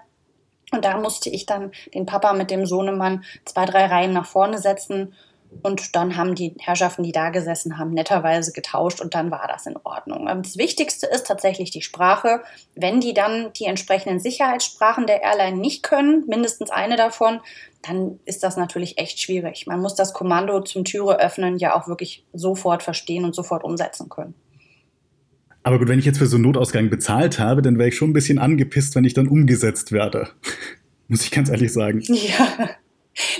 B: Und da musste ich dann den Papa mit dem Sohnemann zwei, drei Reihen nach vorne setzen und dann haben die Herrschaften, die da gesessen haben, netterweise getauscht und dann war das in Ordnung. Das Wichtigste ist tatsächlich die Sprache. Wenn die dann die entsprechenden Sicherheitssprachen der Airline nicht können, mindestens eine davon, dann ist das natürlich echt schwierig. Man muss das Kommando zum Türe öffnen ja auch wirklich sofort verstehen und sofort umsetzen können.
A: Aber gut, wenn ich jetzt für so einen Notausgang bezahlt habe, dann wäre ich schon ein bisschen angepisst, wenn ich dann umgesetzt werde. Muss ich ganz ehrlich sagen.
B: Ja.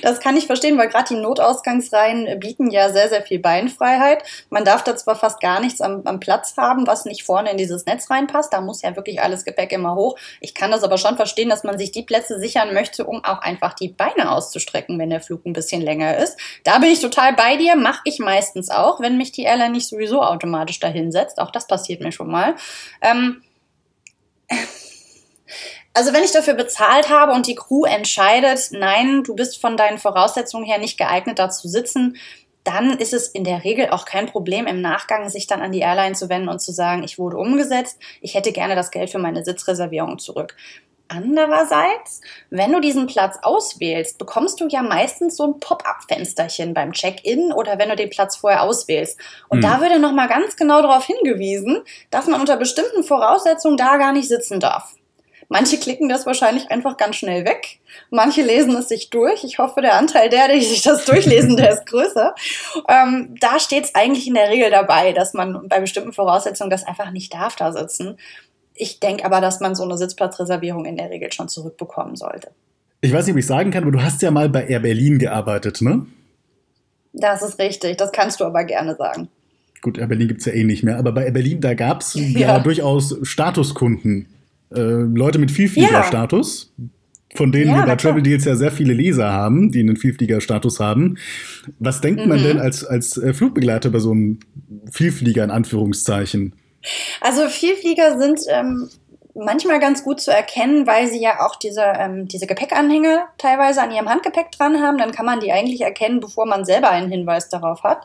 B: Das kann ich verstehen, weil gerade die Notausgangsreihen bieten ja sehr, sehr viel Beinfreiheit. Man darf da zwar fast gar nichts am, am, Platz haben, was nicht vorne in dieses Netz reinpasst. Da muss ja wirklich alles Gepäck immer hoch. Ich kann das aber schon verstehen, dass man sich die Plätze sichern möchte, um auch einfach die Beine auszustrecken, wenn der Flug ein bisschen länger ist. Da bin ich total bei dir, mache ich meistens auch, wenn mich die Airline nicht sowieso automatisch dahinsetzt. Auch das passiert mir schon mal. Ähm, also wenn ich dafür bezahlt habe und die Crew entscheidet, nein, du bist von deinen Voraussetzungen her nicht geeignet, da zu sitzen, dann ist es in der Regel auch kein Problem, im Nachgang sich dann an die Airline zu wenden und zu sagen, ich wurde umgesetzt, ich hätte gerne das Geld für meine Sitzreservierung zurück. Andererseits, wenn du diesen Platz auswählst, bekommst du ja meistens so ein Pop-up-Fensterchen beim Check-in oder wenn du den Platz vorher auswählst. Und mhm. da wird dann nochmal ganz genau darauf hingewiesen, dass man unter bestimmten Voraussetzungen da gar nicht sitzen darf. Manche klicken das wahrscheinlich einfach ganz schnell weg. Manche lesen es sich durch. Ich hoffe, der Anteil der, die sich das durchlesen, der ist größer. Ähm, da steht es eigentlich in der Regel dabei, dass man bei bestimmten Voraussetzungen das einfach nicht darf da sitzen. Ich denke aber, dass man so eine Sitzplatzreservierung in der Regel schon zurückbekommen sollte.
A: Ich weiß nicht, ob ich sagen kann, aber du hast ja mal bei Air Berlin gearbeitet, ne?
B: Das ist richtig, das kannst du aber gerne sagen.
A: Gut, Air Berlin gibt es ja eh nicht mehr, aber bei Air Berlin, da gab es ja. ja durchaus Statuskunden äh, Leute mit Vielfliegerstatus, ja. von denen ja, wir bei Travel Deals ja sehr viele Leser haben, die einen Vielfliegerstatus haben. Was denkt mhm. man denn als, als äh, Flugbegleiter bei so einem Vielflieger in Anführungszeichen?
B: Also Vielflieger sind ähm, manchmal ganz gut zu erkennen, weil sie ja auch diese, ähm, diese Gepäckanhänge teilweise an ihrem Handgepäck dran haben. Dann kann man die eigentlich erkennen, bevor man selber einen Hinweis darauf hat.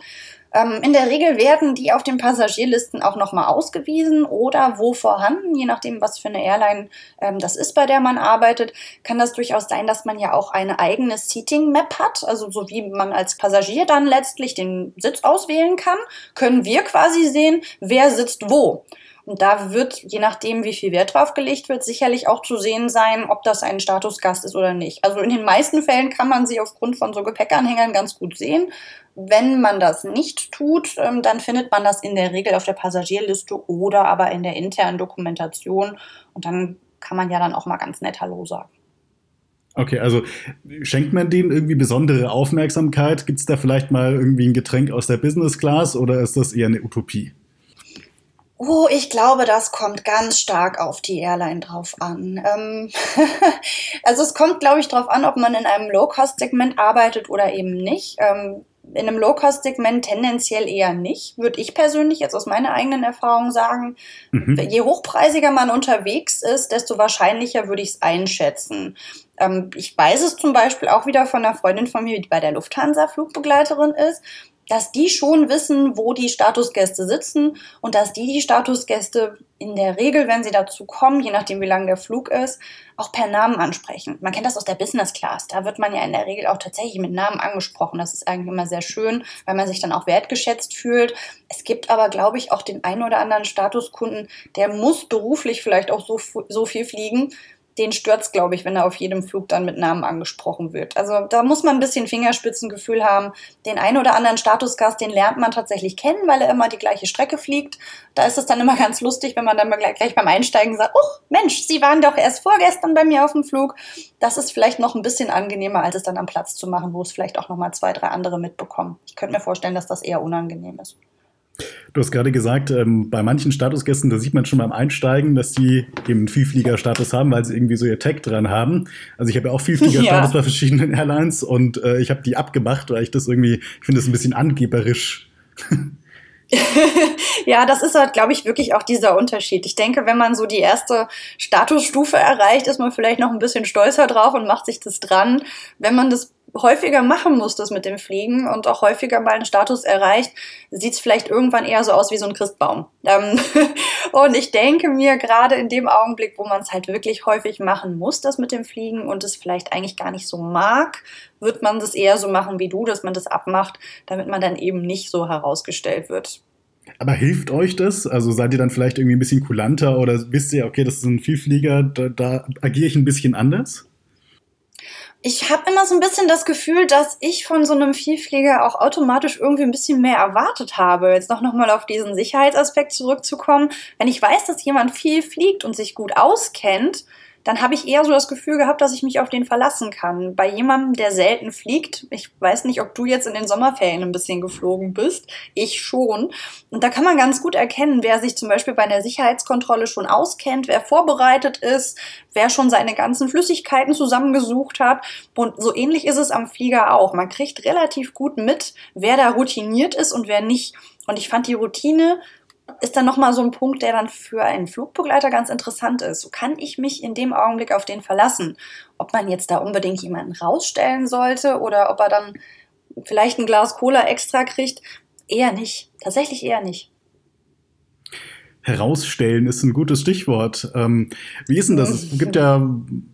B: Ähm, in der Regel werden die auf den Passagierlisten auch nochmal ausgewiesen oder wo vorhanden, je nachdem, was für eine Airline ähm, das ist, bei der man arbeitet, kann das durchaus sein, dass man ja auch eine eigene Seating Map hat, also so wie man als Passagier dann letztlich den Sitz auswählen kann, können wir quasi sehen, wer sitzt wo. Und da wird, je nachdem, wie viel Wert drauf gelegt wird, sicherlich auch zu sehen sein, ob das ein Statusgast ist oder nicht. Also in den meisten Fällen kann man sie aufgrund von so Gepäckanhängern ganz gut sehen. Wenn man das nicht tut, ähm, dann findet man das in der Regel auf der Passagierliste oder aber in der internen Dokumentation. Und dann kann man ja dann auch mal ganz nett Hallo sagen.
A: Okay, also schenkt man denen irgendwie besondere Aufmerksamkeit? Gibt es da vielleicht mal irgendwie ein Getränk aus der Business Class oder ist das eher eine Utopie?
B: Oh, ich glaube, das kommt ganz stark auf die Airline drauf an. Ähm also es kommt, glaube ich, darauf an, ob man in einem Low-Cost-Segment arbeitet oder eben nicht. Ähm in einem Low-Cost-Segment tendenziell eher nicht, würde ich persönlich jetzt aus meiner eigenen Erfahrung sagen. Mhm. Je hochpreisiger man unterwegs ist, desto wahrscheinlicher würde ich es einschätzen. Ähm, ich weiß es zum Beispiel auch wieder von einer Freundin von mir, die bei der Lufthansa Flugbegleiterin ist dass die schon wissen, wo die Statusgäste sitzen und dass die die Statusgäste in der Regel, wenn sie dazu kommen, je nachdem wie lang der Flug ist, auch per Namen ansprechen. Man kennt das aus der Business Class. Da wird man ja in der Regel auch tatsächlich mit Namen angesprochen. Das ist eigentlich immer sehr schön, weil man sich dann auch wertgeschätzt fühlt. Es gibt aber, glaube ich, auch den einen oder anderen Statuskunden, der muss beruflich vielleicht auch so, so viel fliegen, den stört's, glaube ich, wenn er auf jedem Flug dann mit Namen angesprochen wird. Also da muss man ein bisschen Fingerspitzengefühl haben. Den einen oder anderen Statusgast, den lernt man tatsächlich kennen, weil er immer die gleiche Strecke fliegt. Da ist es dann immer ganz lustig, wenn man dann gleich, beim Einsteigen sagt, oh Mensch, Sie waren doch erst vorgestern bei mir auf dem Flug. Das ist vielleicht noch ein bisschen angenehmer, als es dann am Platz zu machen, wo es vielleicht auch noch mal zwei, drei andere mitbekommen. Ich könnte mir vorstellen, dass das eher unangenehm ist.
A: Du hast gerade gesagt, ähm, bei manchen Statusgästen, da sieht man schon beim Einsteigen, dass die eben einen Vielflieger-Status haben, weil sie irgendwie so ihr Tag dran haben. Also ich habe ja auch Vielflieger-Status ja. bei verschiedenen Airlines und äh, ich habe die abgemacht, weil ich das irgendwie, ich finde das ein bisschen angeberisch.
B: ja, das ist halt, glaube ich, wirklich auch dieser Unterschied. Ich denke, wenn man so die erste Statusstufe erreicht, ist man vielleicht noch ein bisschen stolzer drauf und macht sich das dran. Wenn man das häufiger machen muss, das mit dem Fliegen und auch häufiger mal einen Status erreicht, sieht es vielleicht irgendwann eher so aus wie so ein Christbaum. Ähm und ich denke mir, gerade in dem Augenblick, wo man es halt wirklich häufig machen muss, das mit dem Fliegen und es vielleicht eigentlich gar nicht so mag, wird man das eher so machen wie du, dass man das abmacht, damit man dann eben nicht so herausgestellt wird.
A: Aber hilft euch das? Also seid ihr dann vielleicht irgendwie ein bisschen kulanter oder wisst ihr, okay, das ist ein Vielflieger, da, da agiere ich ein bisschen anders?
B: Ich habe immer so ein bisschen das Gefühl, dass ich von so einem Vielflieger auch automatisch irgendwie ein bisschen mehr erwartet habe. Jetzt noch, noch mal auf diesen Sicherheitsaspekt zurückzukommen. Wenn ich weiß, dass jemand viel fliegt und sich gut auskennt, dann habe ich eher so das Gefühl gehabt, dass ich mich auf den verlassen kann. Bei jemandem, der selten fliegt, ich weiß nicht, ob du jetzt in den Sommerferien ein bisschen geflogen bist, ich schon. Und da kann man ganz gut erkennen, wer sich zum Beispiel bei einer Sicherheitskontrolle schon auskennt, wer vorbereitet ist, wer schon seine ganzen Flüssigkeiten zusammengesucht hat. Und so ähnlich ist es am Flieger auch. Man kriegt relativ gut mit, wer da routiniert ist und wer nicht. Und ich fand die Routine ist dann nochmal so ein Punkt, der dann für einen Flugbegleiter ganz interessant ist. So kann ich mich in dem Augenblick auf den verlassen. Ob man jetzt da unbedingt jemanden rausstellen sollte oder ob er dann vielleicht ein Glas Cola extra kriegt, eher nicht. Tatsächlich eher nicht
A: herausstellen ist ein gutes Stichwort. Ähm, wie ist denn das? Es gibt ja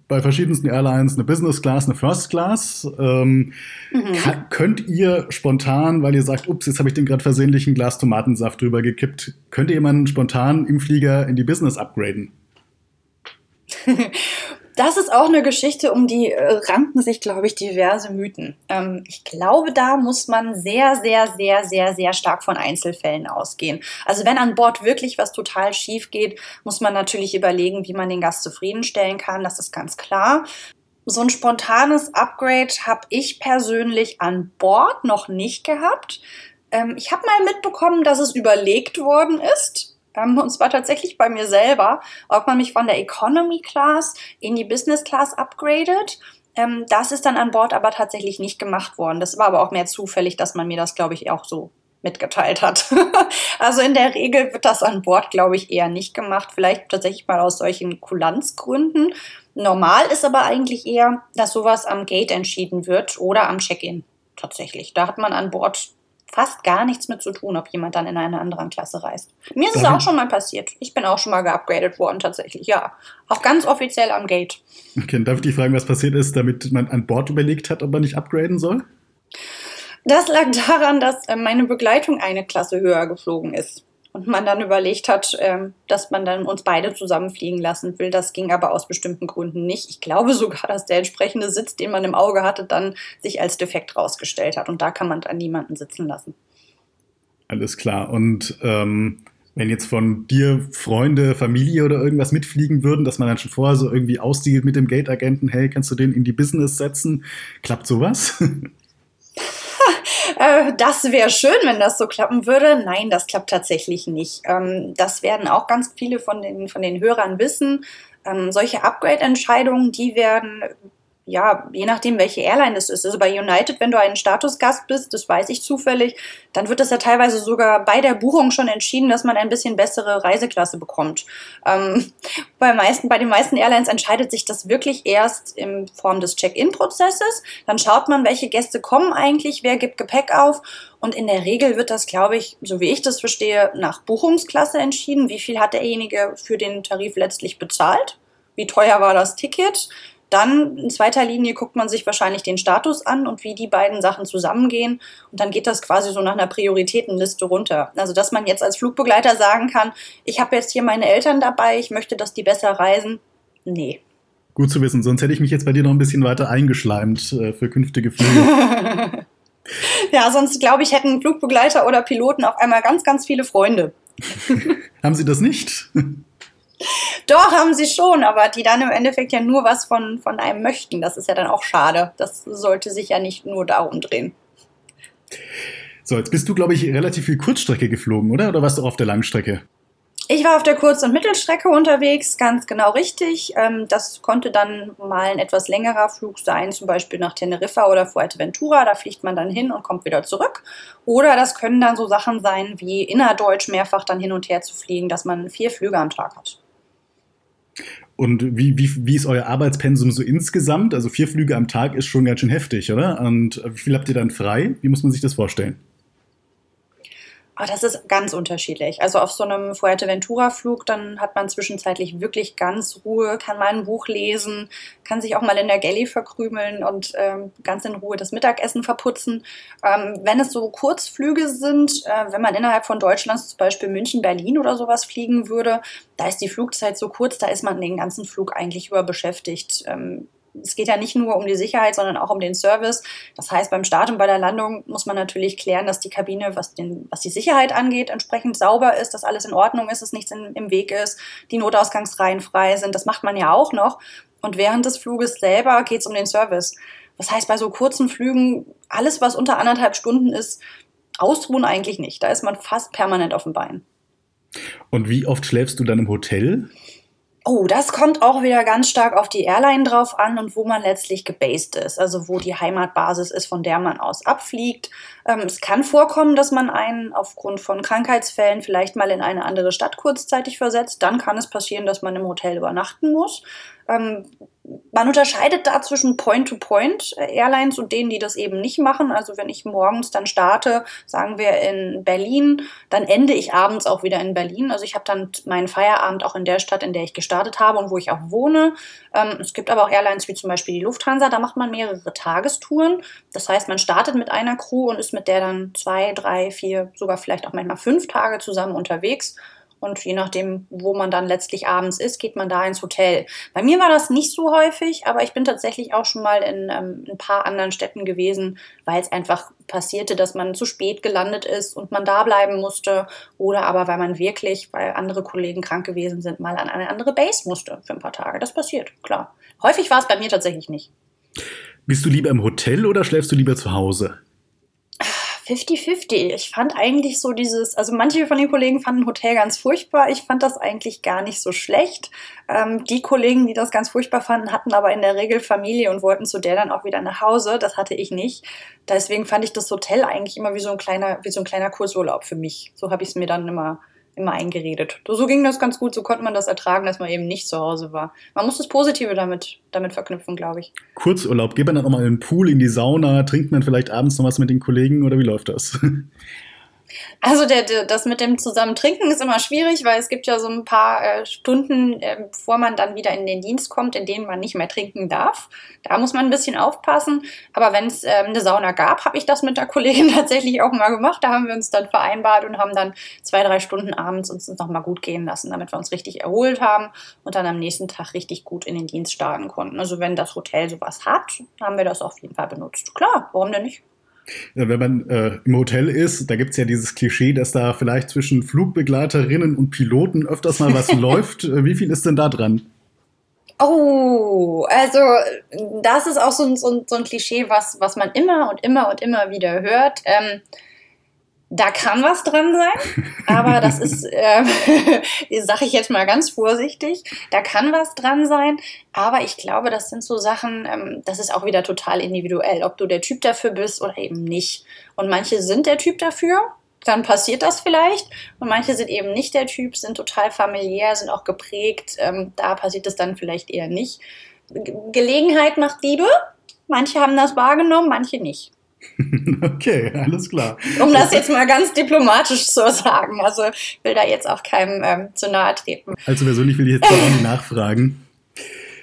A: bei verschiedensten Airlines eine Business Class, eine First Class. Ähm, mhm. Könnt ihr spontan, weil ihr sagt, ups, jetzt habe ich den gerade versehentlich ein Glas Tomatensaft drüber gekippt, könnt ihr jemanden spontan im Flieger in die Business upgraden?
B: Das ist auch eine Geschichte, um die äh, ranken sich, glaube ich, diverse Mythen. Ähm, ich glaube, da muss man sehr, sehr, sehr, sehr, sehr stark von Einzelfällen ausgehen. Also wenn an Bord wirklich was total schief geht, muss man natürlich überlegen, wie man den Gast zufriedenstellen kann. Das ist ganz klar. So ein spontanes Upgrade habe ich persönlich an Bord noch nicht gehabt. Ähm, ich habe mal mitbekommen, dass es überlegt worden ist und zwar tatsächlich bei mir selber, ob man mich von der Economy Class in die Business Class upgradet. Ähm, das ist dann an Bord aber tatsächlich nicht gemacht worden. Das war aber auch mehr zufällig, dass man mir das, glaube ich, auch so mitgeteilt hat. also in der Regel wird das an Bord, glaube ich, eher nicht gemacht. Vielleicht tatsächlich mal aus solchen Kulanzgründen. Normal ist aber eigentlich eher, dass sowas am Gate entschieden wird oder am Check-in. Tatsächlich. Da hat man an Bord fast gar nichts mit zu tun, ob jemand dann in eine andere Klasse reist. Mir ist es auch schon mal passiert. Ich bin auch schon mal geupgradet worden, tatsächlich, ja. Auch ganz offiziell am Gate.
A: Okay, darf ich dich fragen, was passiert ist, damit man an Bord überlegt hat, ob man nicht upgraden soll?
B: Das lag daran, dass äh, meine Begleitung eine Klasse höher geflogen ist und man dann überlegt hat, ähm, dass man dann uns beide zusammenfliegen lassen will. Das ging aber aus bestimmten Gründen nicht. Ich glaube sogar, dass der entsprechende Sitz, den man im Auge hatte, dann sich als defekt rausgestellt hat. Und da kann man dann niemanden sitzen lassen.
A: Alles klar. Und ähm, wenn jetzt von dir Freunde, Familie oder irgendwas mitfliegen würden, dass man dann schon vorher so irgendwie ausdealt mit dem Gate-Agenten, hey, kannst du den in die Business setzen? Klappt sowas?
B: Äh, das wäre schön, wenn das so klappen würde. Nein, das klappt tatsächlich nicht. Ähm, das werden auch ganz viele von den, von den Hörern wissen. Ähm, solche Upgrade-Entscheidungen, die werden ja, je nachdem, welche Airline es ist. Also bei United, wenn du ein Statusgast bist, das weiß ich zufällig, dann wird das ja teilweise sogar bei der Buchung schon entschieden, dass man ein bisschen bessere Reiseklasse bekommt. Ähm, bei, meisten, bei den meisten Airlines entscheidet sich das wirklich erst in Form des Check-in-Prozesses. Dann schaut man, welche Gäste kommen eigentlich, wer gibt Gepäck auf. Und in der Regel wird das, glaube ich, so wie ich das verstehe, nach Buchungsklasse entschieden. Wie viel hat derjenige für den Tarif letztlich bezahlt? Wie teuer war das Ticket? Dann in zweiter Linie guckt man sich wahrscheinlich den Status an und wie die beiden Sachen zusammengehen. Und dann geht das quasi so nach einer Prioritätenliste runter. Also dass man jetzt als Flugbegleiter sagen kann, ich habe jetzt hier meine Eltern dabei, ich möchte, dass die besser reisen. Nee.
A: Gut zu wissen, sonst hätte ich mich jetzt bei dir noch ein bisschen weiter eingeschleimt äh, für künftige Flüge.
B: ja, sonst glaube ich, hätten Flugbegleiter oder Piloten auf einmal ganz, ganz viele Freunde.
A: Haben sie das nicht?
B: Doch, haben sie schon, aber die dann im Endeffekt ja nur was von, von einem möchten. Das ist ja dann auch schade. Das sollte sich ja nicht nur darum drehen.
A: So, jetzt bist du, glaube ich, relativ viel Kurzstrecke geflogen, oder? Oder warst du auch auf der Langstrecke?
B: Ich war auf der Kurz- und Mittelstrecke unterwegs, ganz genau richtig. Ähm, das konnte dann mal ein etwas längerer Flug sein, zum Beispiel nach Teneriffa oder Fuerteventura. Da fliegt man dann hin und kommt wieder zurück. Oder das können dann so Sachen sein, wie innerdeutsch mehrfach dann hin und her zu fliegen, dass man vier Flüge am Tag hat.
A: Und wie, wie, wie ist euer Arbeitspensum so insgesamt? Also vier Flüge am Tag ist schon ganz schön heftig, oder? Und wie viel habt ihr dann frei? Wie muss man sich das vorstellen?
B: Oh, das ist ganz unterschiedlich. Also auf so einem Fuerteventura-Flug, dann hat man zwischenzeitlich wirklich ganz Ruhe, kann mal ein Buch lesen, kann sich auch mal in der Galley verkrümeln und ähm, ganz in Ruhe das Mittagessen verputzen. Ähm, wenn es so Kurzflüge sind, äh, wenn man innerhalb von Deutschland zum Beispiel München, Berlin oder sowas fliegen würde, da ist die Flugzeit so kurz, da ist man den ganzen Flug eigentlich über beschäftigt. Ähm, es geht ja nicht nur um die Sicherheit, sondern auch um den Service. Das heißt, beim Start und bei der Landung muss man natürlich klären, dass die Kabine, was, den, was die Sicherheit angeht, entsprechend sauber ist, dass alles in Ordnung ist, dass nichts in, im Weg ist, die Notausgangsreihen frei sind. Das macht man ja auch noch. Und während des Fluges selber geht es um den Service. Das heißt, bei so kurzen Flügen, alles, was unter anderthalb Stunden ist, ausruhen eigentlich nicht. Da ist man fast permanent auf dem Bein.
A: Und wie oft schläfst du dann im Hotel?
B: Oh, das kommt auch wieder ganz stark auf die Airline drauf an und wo man letztlich gebased ist, also wo die Heimatbasis ist, von der man aus abfliegt. Ähm, es kann vorkommen, dass man einen aufgrund von Krankheitsfällen vielleicht mal in eine andere Stadt kurzzeitig versetzt. Dann kann es passieren, dass man im Hotel übernachten muss. Ähm, man unterscheidet da zwischen Point-to-Point-Airlines und denen, die das eben nicht machen. Also wenn ich morgens dann starte, sagen wir in Berlin, dann ende ich abends auch wieder in Berlin. Also ich habe dann meinen Feierabend auch in der Stadt, in der ich gestartet habe und wo ich auch wohne. Ähm, es gibt aber auch Airlines wie zum Beispiel die Lufthansa, da macht man mehrere Tagestouren. Das heißt, man startet mit einer Crew und ist mit der dann zwei, drei, vier, sogar vielleicht auch manchmal fünf Tage zusammen unterwegs und je nachdem, wo man dann letztlich abends ist, geht man da ins Hotel. Bei mir war das nicht so häufig, aber ich bin tatsächlich auch schon mal in ähm, ein paar anderen Städten gewesen, weil es einfach passierte, dass man zu spät gelandet ist und man da bleiben musste. Oder aber weil man wirklich, weil andere Kollegen krank gewesen sind, mal an eine andere Base musste für ein paar Tage. Das passiert, klar. Häufig war es bei mir tatsächlich nicht.
A: Bist du lieber im Hotel oder schläfst du lieber zu Hause?
B: 50-50. Ich fand eigentlich so dieses, also manche von den Kollegen fanden Hotel ganz furchtbar. Ich fand das eigentlich gar nicht so schlecht. Ähm, die Kollegen, die das ganz furchtbar fanden, hatten aber in der Regel Familie und wollten zu der dann auch wieder nach Hause. Das hatte ich nicht. Deswegen fand ich das Hotel eigentlich immer wie so ein kleiner, wie so ein kleiner Kursurlaub für mich. So habe ich es mir dann immer immer eingeredet. So ging das ganz gut, so konnte man das ertragen, dass man eben nicht zu Hause war. Man muss das Positive damit, damit verknüpfen, glaube ich.
A: Kurzurlaub, geht man dann auch mal in den Pool, in die Sauna, trinkt man vielleicht abends noch was mit den Kollegen oder wie läuft das?
B: Also der, der, das mit dem Zusammentrinken ist immer schwierig, weil es gibt ja so ein paar äh, Stunden, äh, bevor man dann wieder in den Dienst kommt, in denen man nicht mehr trinken darf. Da muss man ein bisschen aufpassen. Aber wenn es äh, eine Sauna gab, habe ich das mit der Kollegin tatsächlich auch mal gemacht. Da haben wir uns dann vereinbart und haben dann zwei, drei Stunden abends uns noch mal gut gehen lassen, damit wir uns richtig erholt haben und dann am nächsten Tag richtig gut in den Dienst starten konnten. Also wenn das Hotel sowas hat, haben wir das auf jeden Fall benutzt. Klar, warum denn nicht?
A: Wenn man äh, im Hotel ist, da gibt es ja dieses Klischee, dass da vielleicht zwischen Flugbegleiterinnen und Piloten öfters mal was läuft. Äh, wie viel ist denn da dran?
B: Oh, also das ist auch so ein, so ein, so ein Klischee, was, was man immer und immer und immer wieder hört. Ähm, da kann was dran sein, aber das ist, äh, sage ich jetzt mal ganz vorsichtig, da kann was dran sein, aber ich glaube, das sind so Sachen, ähm, das ist auch wieder total individuell, ob du der Typ dafür bist oder eben nicht. Und manche sind der Typ dafür, dann passiert das vielleicht. Und manche sind eben nicht der Typ, sind total familiär, sind auch geprägt, ähm, da passiert es dann vielleicht eher nicht. Gelegenheit macht Liebe. Manche haben das wahrgenommen, manche nicht.
A: Okay, alles klar.
B: Um das jetzt mal ganz diplomatisch zu sagen. Also ich will da jetzt auch keinem ähm, zu nahe treten.
A: Also persönlich will ich jetzt auch nicht nachfragen.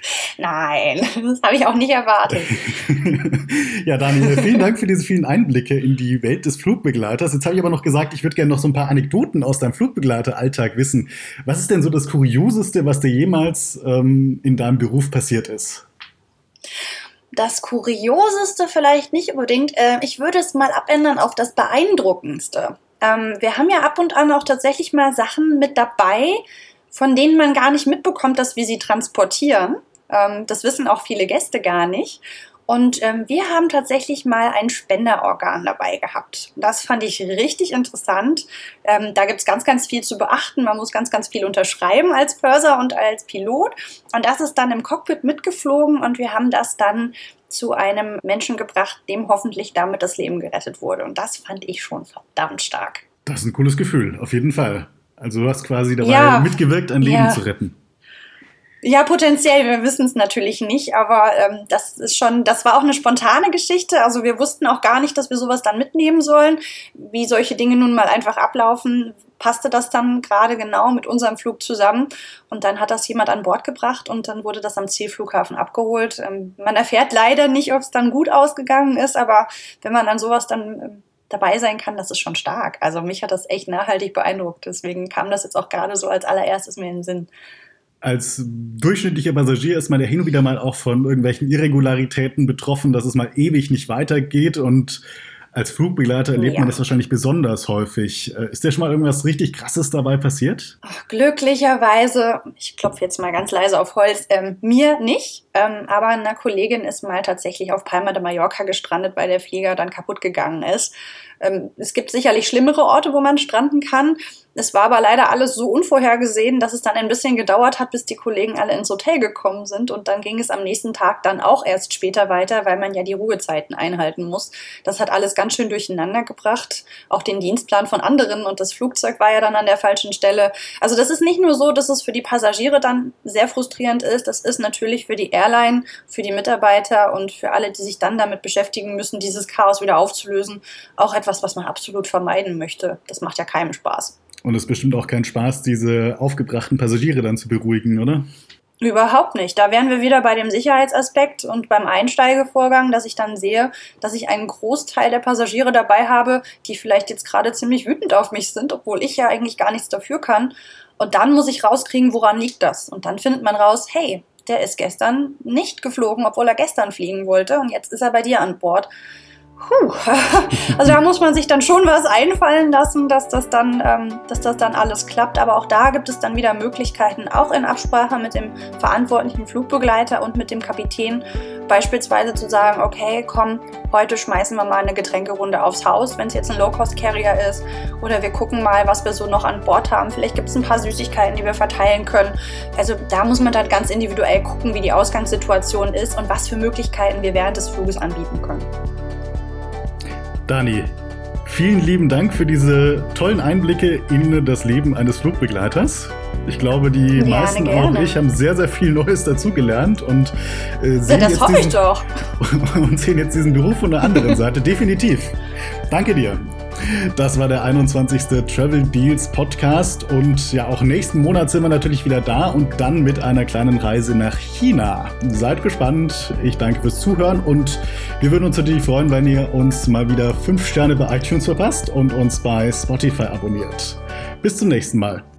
B: Nein, das habe ich auch nicht erwartet.
A: ja, Daniel, vielen Dank für diese vielen Einblicke in die Welt des Flugbegleiters. Jetzt habe ich aber noch gesagt, ich würde gerne noch so ein paar Anekdoten aus deinem Flugbegleiteralltag wissen. Was ist denn so das Kurioseste, was dir jemals ähm, in deinem Beruf passiert ist?
B: Das Kurioseste vielleicht nicht unbedingt. Äh, ich würde es mal abändern auf das Beeindruckendste. Ähm, wir haben ja ab und an auch tatsächlich mal Sachen mit dabei, von denen man gar nicht mitbekommt, dass wir sie transportieren. Ähm, das wissen auch viele Gäste gar nicht. Und ähm, wir haben tatsächlich mal ein Spenderorgan dabei gehabt. Das fand ich richtig interessant. Ähm, da gibt es ganz, ganz viel zu beachten. Man muss ganz, ganz viel unterschreiben als Purser und als Pilot. Und das ist dann im Cockpit mitgeflogen und wir haben das dann zu einem Menschen gebracht, dem hoffentlich damit das Leben gerettet wurde. Und das fand ich schon verdammt stark.
A: Das ist ein cooles Gefühl, auf jeden Fall. Also du hast quasi dabei ja, mitgewirkt, ein Leben ja. zu retten.
B: Ja, potenziell. Wir wissen es natürlich nicht, aber ähm, das ist schon, das war auch eine spontane Geschichte. Also wir wussten auch gar nicht, dass wir sowas dann mitnehmen sollen. Wie solche Dinge nun mal einfach ablaufen, passte das dann gerade genau mit unserem Flug zusammen. Und dann hat das jemand an Bord gebracht und dann wurde das am Zielflughafen abgeholt. Ähm, man erfährt leider nicht, ob es dann gut ausgegangen ist, aber wenn man an sowas dann ähm, dabei sein kann, das ist schon stark. Also mich hat das echt nachhaltig beeindruckt. Deswegen kam das jetzt auch gerade so als allererstes mir in den Sinn
A: als durchschnittlicher Passagier ist man ja hin und wieder mal auch von irgendwelchen Irregularitäten betroffen, dass es mal ewig nicht weitergeht und als Flugbegleiter erlebt ja. man das wahrscheinlich besonders häufig. Äh, ist dir schon mal irgendwas richtig Krasses dabei passiert?
B: Ach, glücklicherweise, ich klopfe jetzt mal ganz leise auf Holz, ähm, mir nicht. Ähm, aber eine Kollegin ist mal tatsächlich auf Palma de Mallorca gestrandet, weil der Flieger dann kaputt gegangen ist. Ähm, es gibt sicherlich schlimmere Orte, wo man stranden kann. Es war aber leider alles so unvorhergesehen, dass es dann ein bisschen gedauert hat, bis die Kollegen alle ins Hotel gekommen sind. Und dann ging es am nächsten Tag dann auch erst später weiter, weil man ja die Ruhezeiten einhalten muss. Das hat alles ganz schön durcheinander gebracht. Auch den Dienstplan von anderen und das Flugzeug war ja dann an der falschen Stelle. Also das ist nicht nur so, dass es für die Passagiere dann sehr frustrierend ist. Das ist natürlich für die Airline, für die Mitarbeiter und für alle, die sich dann damit beschäftigen müssen, dieses Chaos wieder aufzulösen, auch etwas, was man absolut vermeiden möchte. Das macht ja keinem Spaß.
A: Und es ist bestimmt auch kein Spaß, diese aufgebrachten Passagiere dann zu beruhigen, oder?
B: Überhaupt nicht. Da wären wir wieder bei dem Sicherheitsaspekt und beim Einsteigevorgang, dass ich dann sehe, dass ich einen Großteil der Passagiere dabei habe, die vielleicht jetzt gerade ziemlich wütend auf mich sind, obwohl ich ja eigentlich gar nichts dafür kann. Und dann muss ich rauskriegen, woran liegt das. Und dann findet man raus, hey, der ist gestern nicht geflogen, obwohl er gestern fliegen wollte und jetzt ist er bei dir an Bord. Puh. Also da muss man sich dann schon was einfallen lassen, dass das, dann, ähm, dass das dann alles klappt. Aber auch da gibt es dann wieder Möglichkeiten, auch in Absprache mit dem verantwortlichen Flugbegleiter und mit dem Kapitän, beispielsweise zu sagen, okay, komm, heute schmeißen wir mal eine Getränkerunde aufs Haus, wenn es jetzt ein Low-Cost-Carrier ist. Oder wir gucken mal, was wir so noch an Bord haben. Vielleicht gibt es ein paar Süßigkeiten, die wir verteilen können. Also da muss man dann ganz individuell gucken, wie die Ausgangssituation ist und was für Möglichkeiten wir während des Fluges anbieten können.
A: Dani, vielen lieben Dank für diese tollen Einblicke in das Leben eines Flugbegleiters. Ich glaube, die gerne, meisten, gerne. auch ich, haben sehr, sehr viel Neues dazugelernt und
B: äh, sehen, ja, jetzt diesen,
A: und sehen jetzt diesen Beruf von der anderen Seite. Definitiv. Danke dir. Das war der 21. Travel Deals Podcast und ja, auch nächsten Monat sind wir natürlich wieder da und dann mit einer kleinen Reise nach China. Seid gespannt. Ich danke fürs Zuhören und wir würden uns natürlich freuen, wenn ihr uns mal wieder 5 Sterne bei iTunes verpasst und uns bei Spotify abonniert. Bis zum nächsten Mal.